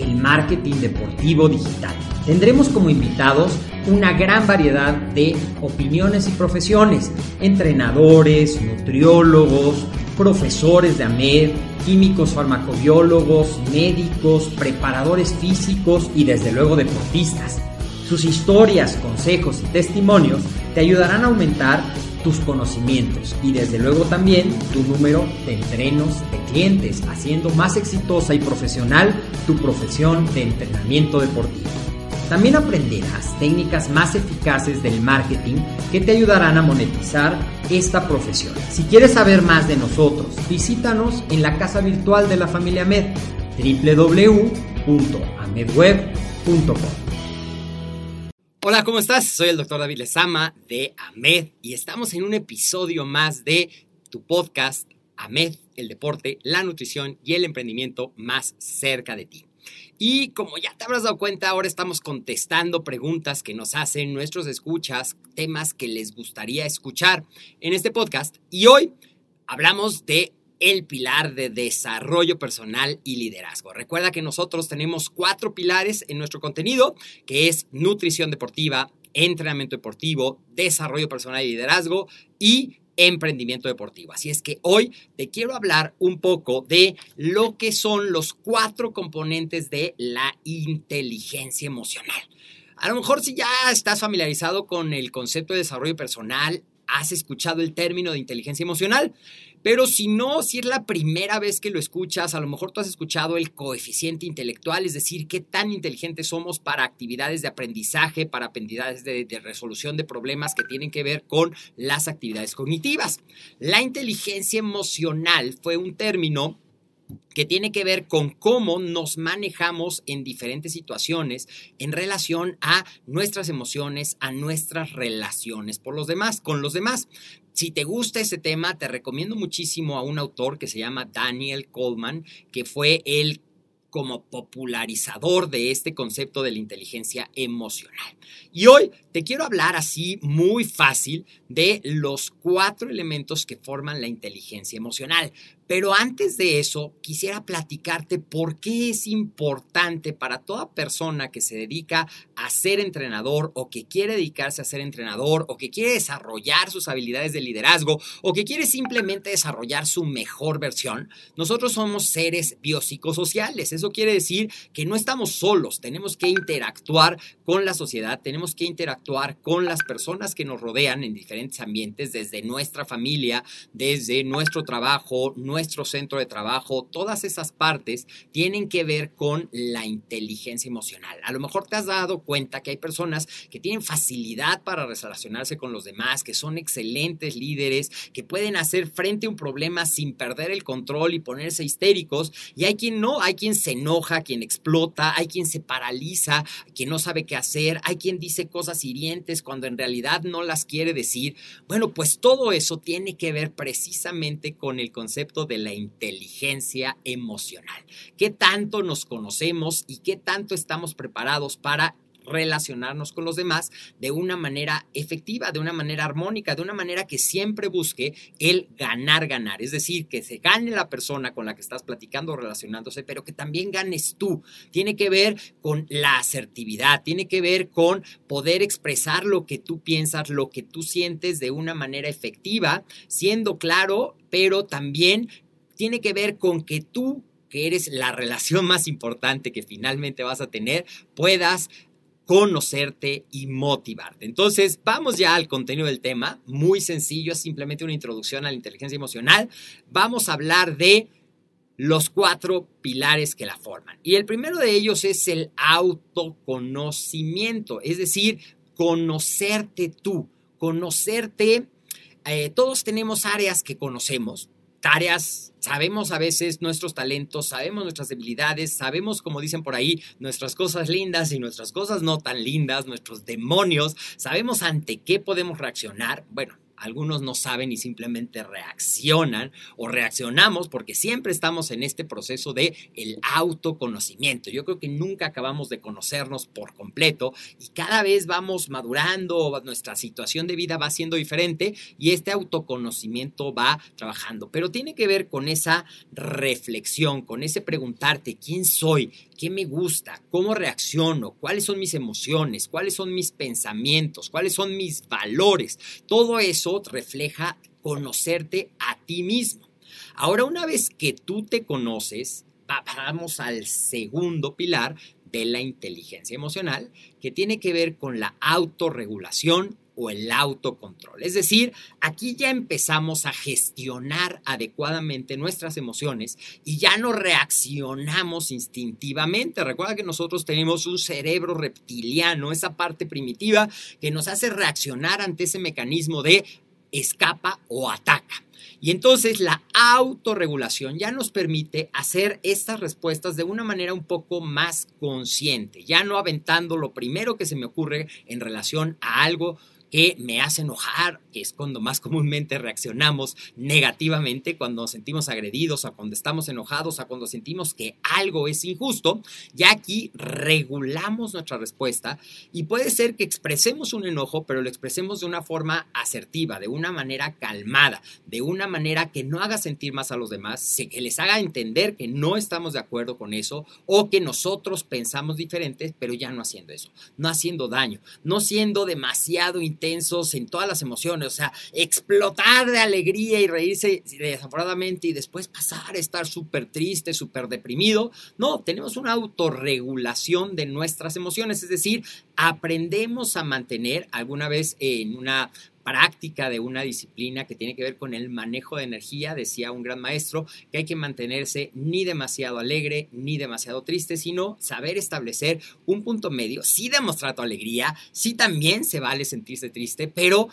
el marketing deportivo digital. Tendremos como invitados una gran variedad de opiniones y profesiones, entrenadores, nutriólogos, profesores de AMED, químicos farmacobiólogos, médicos, preparadores físicos y desde luego deportistas. Sus historias, consejos y testimonios te ayudarán a aumentar tus conocimientos y desde luego también tu número de entrenos haciendo más exitosa y profesional tu profesión de entrenamiento deportivo. También aprenderás técnicas más eficaces del marketing que te ayudarán a monetizar esta profesión. Si quieres saber más de nosotros, visítanos en la casa virtual de la familia Med, www.amedweb.com. Hola, ¿cómo estás? Soy el doctor David Lezama de AMED y estamos en un episodio más de tu podcast AMED, el deporte, la nutrición y el emprendimiento más cerca de ti. Y como ya te habrás dado cuenta, ahora estamos contestando preguntas que nos hacen nuestros escuchas, temas que les gustaría escuchar en este podcast. Y hoy hablamos de el pilar de desarrollo personal y liderazgo. Recuerda que nosotros tenemos cuatro pilares en nuestro contenido, que es nutrición deportiva, entrenamiento deportivo, desarrollo personal y liderazgo y emprendimiento deportivo. Así es que hoy te quiero hablar un poco de lo que son los cuatro componentes de la inteligencia emocional. A lo mejor si ya estás familiarizado con el concepto de desarrollo personal, has escuchado el término de inteligencia emocional, pero si no, si es la primera vez que lo escuchas, a lo mejor tú has escuchado el coeficiente intelectual, es decir, qué tan inteligentes somos para actividades de aprendizaje, para actividades de, de, resolución de problemas que tienen que ver con las actividades cognitivas. La inteligencia emocional fue un término que tiene que ver con cómo nos manejamos en diferentes situaciones en relación a nuestras emociones, a nuestras relaciones por los demás, con los demás. Si te gusta ese tema, te recomiendo muchísimo a un autor que se llama Daniel Coleman, que fue el como popularizador de este concepto de la inteligencia emocional. Y hoy te quiero hablar así muy fácil de los cuatro elementos que forman la inteligencia emocional. Pero antes de eso, quisiera platicarte por qué es importante para toda persona que se dedica a ser entrenador o que quiere dedicarse a ser entrenador o que quiere desarrollar sus habilidades de liderazgo o que quiere simplemente desarrollar su mejor versión. Nosotros somos seres biopsicosociales. Eso quiere decir que no estamos solos, tenemos que interactuar con la sociedad, tenemos que interactuar con las personas que nos rodean en diferentes ambientes, desde nuestra familia, desde nuestro trabajo, nuestro centro de trabajo, todas esas partes tienen que ver con la inteligencia emocional. A lo mejor te has dado cuenta que hay personas que tienen facilidad para relacionarse con los demás, que son excelentes líderes, que pueden hacer frente a un problema sin perder el control y ponerse histéricos, y hay quien no, hay quien se enoja, quien explota, hay quien se paraliza, quien no sabe qué hacer, hay quien dice cosas hirientes cuando en realidad no las quiere decir. Bueno, pues todo eso tiene que ver precisamente con el concepto de la inteligencia emocional. ¿Qué tanto nos conocemos y qué tanto estamos preparados para relacionarnos con los demás de una manera efectiva, de una manera armónica, de una manera que siempre busque el ganar, ganar. Es decir, que se gane la persona con la que estás platicando relacionándose, pero que también ganes tú. Tiene que ver con la asertividad, tiene que ver con poder expresar lo que tú piensas, lo que tú sientes de una manera efectiva, siendo claro, pero también tiene que ver con que tú que eres la relación más importante que finalmente vas a tener, puedas conocerte y motivarte. Entonces, vamos ya al contenido del tema. Muy sencillo, es simplemente una introducción a la inteligencia emocional. Vamos a hablar de los cuatro pilares que la forman. Y el primero de ellos es el autoconocimiento, es decir, conocerte tú, conocerte. Eh, todos tenemos áreas que conocemos, tareas, sabemos a veces nuestros talentos, sabemos nuestras debilidades, sabemos, como dicen por ahí, nuestras cosas lindas y nuestras cosas no tan lindas, nuestros demonios, sabemos ante qué podemos reaccionar. Bueno, algunos no saben y simplemente reaccionan o reaccionamos porque siempre estamos en este proceso de el autoconocimiento. Yo creo que nunca acabamos de conocernos por completo y cada vez vamos madurando, nuestra situación de vida va siendo diferente y este autoconocimiento va trabajando. Pero tiene que ver con esa reflexión, con ese preguntarte quién soy, qué me gusta, cómo reacciono, cuáles son mis emociones, cuáles son mis pensamientos, cuáles son mis valores. Todo eso refleja conocerte a ti mismo. Ahora, una vez que tú te conoces, vamos al segundo pilar de la inteligencia emocional, que tiene que ver con la autorregulación o el autocontrol. Es decir, aquí ya empezamos a gestionar adecuadamente nuestras emociones y ya no reaccionamos instintivamente. Recuerda que nosotros tenemos un cerebro reptiliano, esa parte primitiva que nos hace reaccionar ante ese mecanismo de escapa o ataca. Y entonces la autorregulación ya nos permite hacer estas respuestas de una manera un poco más consciente, ya no aventando lo primero que se me ocurre en relación a algo que me hace enojar, que es cuando más comúnmente reaccionamos negativamente, cuando nos sentimos agredidos, a cuando estamos enojados, a cuando sentimos que algo es injusto, ya aquí regulamos nuestra respuesta y puede ser que expresemos un enojo, pero lo expresemos de una forma asertiva, de una manera calmada, de una manera que no haga sentir más a los demás, que les haga entender que no estamos de acuerdo con eso o que nosotros pensamos diferentes, pero ya no haciendo eso, no haciendo daño, no siendo demasiado intensos en todas las emociones, o sea, explotar de alegría y reírse desaforadamente y después pasar a estar súper triste, súper deprimido. No, tenemos una autorregulación de nuestras emociones, es decir, aprendemos a mantener alguna vez en una práctica de una disciplina que tiene que ver con el manejo de energía, decía un gran maestro, que hay que mantenerse ni demasiado alegre ni demasiado triste, sino saber establecer un punto medio, sí demostrar tu alegría, sí también se vale sentirse triste, pero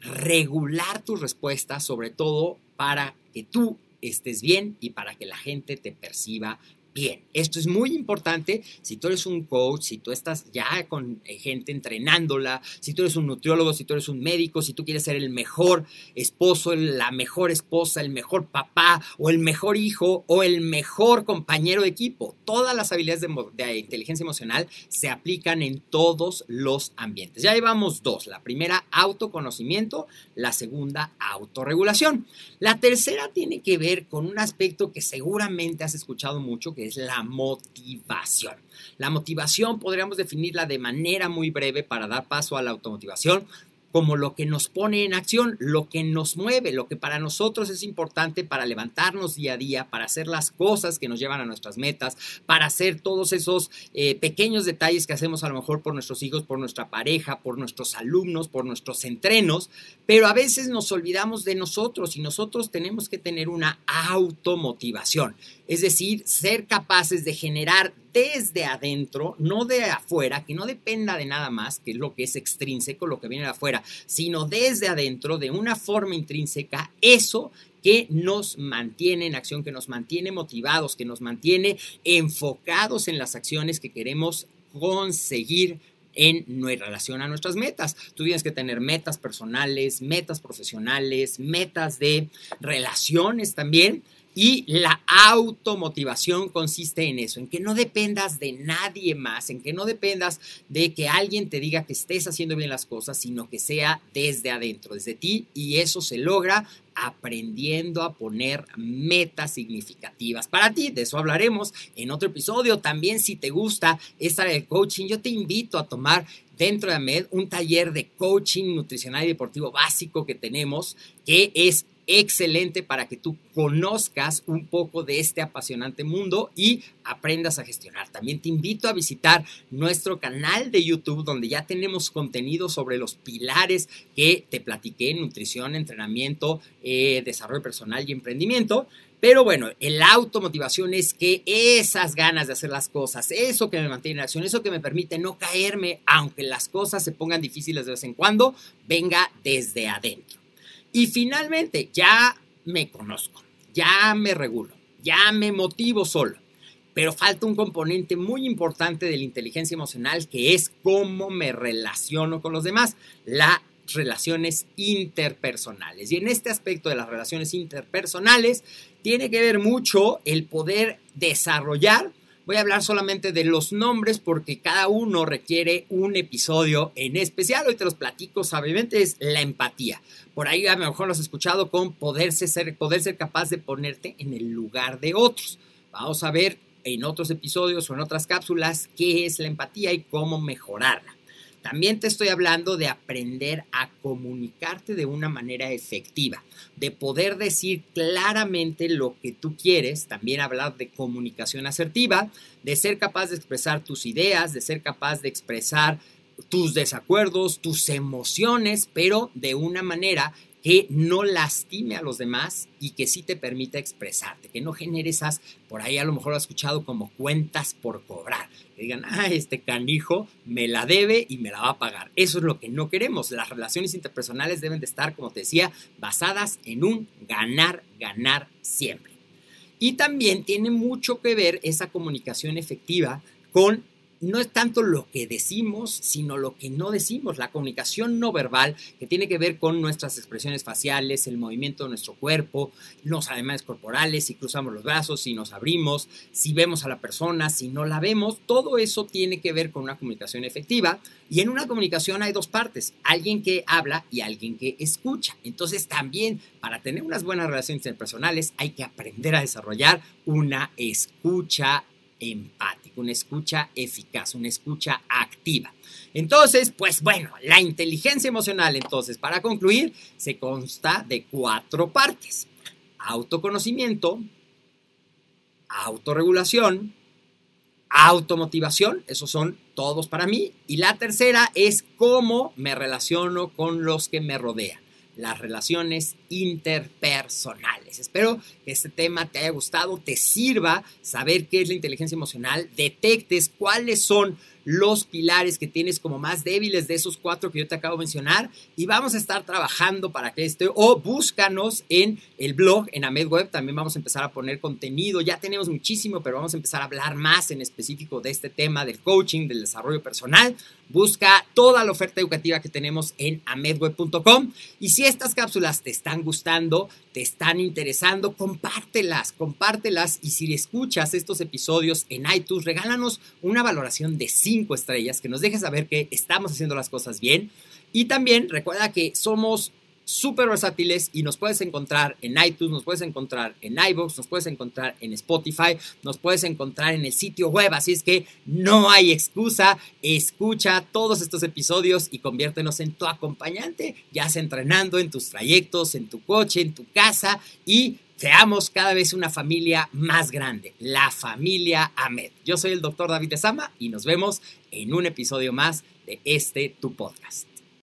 regular tus respuestas, sobre todo para que tú estés bien y para que la gente te perciba Bien, esto es muy importante si tú eres un coach, si tú estás ya con eh, gente entrenándola, si tú eres un nutriólogo, si tú eres un médico, si tú quieres ser el mejor esposo, la mejor esposa, el mejor papá o el mejor hijo o el mejor compañero de equipo. Todas las habilidades de, inteligencia emocional se aplican en todos los ambientes. Ya llevamos dos. La primera, autoconocimiento. La segunda, autorregulación. La tercera tiene que ver con un aspecto que seguramente has escuchado mucho, que es la motivación. La motivación podríamos definirla de manera muy breve para dar paso a la automotivación como lo que nos pone en acción, lo que nos mueve, lo que para nosotros es importante para levantarnos día a día, para hacer las cosas que nos llevan a nuestras metas, para hacer todos esos eh, pequeños detalles que hacemos a lo mejor por nuestros hijos, por nuestra pareja, por nuestros alumnos, por nuestros entrenos, pero a veces nos olvidamos de nosotros y nosotros tenemos que tener una automotivación, es decir, ser capaces de generar desde adentro, no de afuera, que no dependa de nada más, que es lo que es extrínseco, lo que viene de afuera, sino desde adentro, de una forma intrínseca, eso que nos mantiene en acción, que nos mantiene motivados, que nos mantiene enfocados en las acciones que queremos conseguir en relación a nuestras metas. Tú tienes que tener metas personales, metas profesionales, metas de relaciones también y la automotivación consiste en eso, en que no dependas de nadie más, en que no dependas de que alguien te diga que estés haciendo bien las cosas, sino que sea desde adentro, desde ti, y eso se logra aprendiendo a poner metas significativas para ti. De eso hablaremos en otro episodio. También si te gusta esta área de coaching, yo te invito a tomar dentro de AMED un taller de coaching nutricional y deportivo básico que tenemos, que es excelente para que tú conozcas un poco de este apasionante mundo y aprendas a gestionar. También te invito a visitar nuestro canal de YouTube donde ya tenemos contenido sobre los pilares que te platiqué, nutrición, entrenamiento, eh, desarrollo personal y emprendimiento. Pero bueno, el automotivación es que esas ganas de hacer las cosas, eso que me mantiene en acción, eso que me permite no caerme, aunque las cosas se pongan difíciles de vez en cuando, venga desde adentro. Y finalmente, ya me conozco, ya me regulo, ya me motivo solo. Pero falta un componente muy importante de la inteligencia emocional que es cómo me relaciono con los demás, la relaciones interpersonales. Y en este aspecto de las relaciones interpersonales tiene que ver mucho el poder desarrollar. Voy a hablar solamente de los nombres porque cada uno requiere un episodio en especial. Hoy te los platico sabiamente, es la empatía. Por ahí a lo mejor lo has escuchado con poderse ser, poder ser capaz de ponerte en el lugar de otros. Vamos a ver en otros episodios o en otras cápsulas qué es la empatía y cómo mejorarla. También te estoy hablando de aprender a comunicarte de una manera efectiva, de poder decir claramente lo que tú quieres, también hablar de comunicación asertiva, de ser capaz de expresar tus ideas, de ser capaz de expresar tus desacuerdos, tus emociones, pero de una manera que no lastime a los demás y que sí te permita expresarte, que no genere esas, por ahí a lo mejor lo has escuchado como cuentas por cobrar, que digan, ah, este canijo me la debe y me la va a pagar. Eso es lo que no queremos. Las relaciones interpersonales deben de estar, como te decía, basadas en un ganar, ganar siempre. Y también tiene mucho que ver esa comunicación efectiva con no es tanto lo que decimos, sino lo que no decimos, la comunicación no verbal, que tiene que ver con nuestras expresiones faciales, el movimiento de nuestro cuerpo, los ademanes corporales, si cruzamos los brazos, si nos abrimos, si vemos a la persona, si no la vemos, todo eso tiene que ver con una comunicación efectiva. Y en una comunicación hay dos partes, alguien que habla y alguien que escucha. Entonces también para tener unas buenas relaciones interpersonales hay que aprender a desarrollar una escucha empático, una escucha eficaz, una escucha activa. Entonces, pues bueno, la inteligencia emocional, entonces, para concluir, se consta de cuatro partes. Autoconocimiento, autorregulación, automotivación, esos son todos para mí. Y la tercera es cómo me relaciono con los que me rodean las relaciones interpersonales. Espero que este tema te haya gustado, te sirva saber qué es la inteligencia emocional, detectes cuáles son los pilares que tienes como más débiles de esos cuatro que yo te acabo de mencionar y vamos a estar trabajando para que este o búscanos en el blog en AmedWeb también vamos a empezar a poner contenido ya tenemos muchísimo pero vamos a empezar a hablar más en específico de este tema del coaching del desarrollo personal. Busca toda la oferta educativa que tenemos en amedweb.com y si estas cápsulas te están gustando te están interesando compártelas compártelas y si escuchas estos episodios en iTunes regálanos una valoración de 5 estrellas, que nos dejes saber que estamos haciendo las cosas bien. Y también recuerda que somos súper versátiles y nos puedes encontrar en iTunes, nos puedes encontrar en iVoox, nos puedes encontrar en Spotify, nos puedes encontrar en el sitio web, así es que no hay excusa, escucha todos estos episodios y conviértenos en tu acompañante, ya sea entrenando en tus trayectos, en tu coche, en tu casa y seamos cada vez una familia más grande, la familia Ahmed. Yo soy el doctor David de Sama y nos vemos en un episodio más de este tu podcast.